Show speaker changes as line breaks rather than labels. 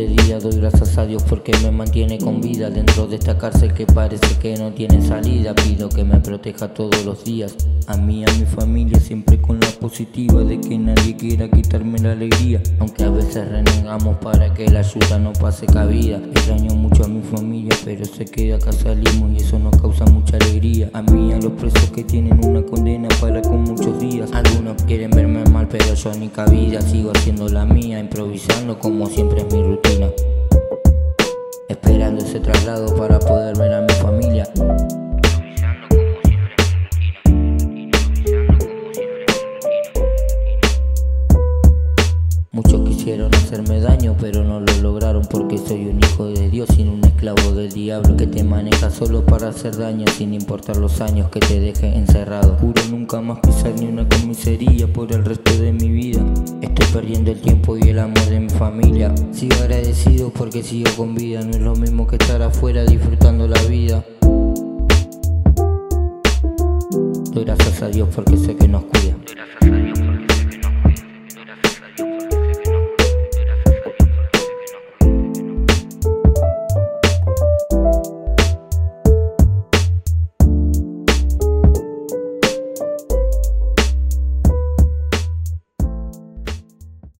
este día doy gracias a Dios porque me mantiene con vida dentro de esta cárcel que parece que no tiene salida. Pido que me proteja todos los días, a mí, a mi familia, siempre con la positiva de que nadie quiera quitarme la alegría. Aunque a veces renegamos para que la ayuda no pase cabida. Extraño mucho a mi familia, pero sé que acá salimos y eso nos causa mucha alegría. A mí, a los presos que tienen una condena para con muchos días. Algunos quieren verme pero yo ni cabida, sigo haciendo la mía, improvisando como siempre es mi rutina. Esperando ese traslado para quisieron hacerme daño, pero no lo lograron porque soy un hijo de Dios y un esclavo del diablo que te maneja solo para hacer daño sin importar los años que te deje encerrado. Juro nunca más pisar ni una comisaría por el resto de mi vida. Estoy perdiendo el tiempo y el amor de mi familia. Sigo agradecido porque sigo con vida, no es lo mismo que estar afuera disfrutando la vida. Doy gracias a Dios porque sé que nos cuida.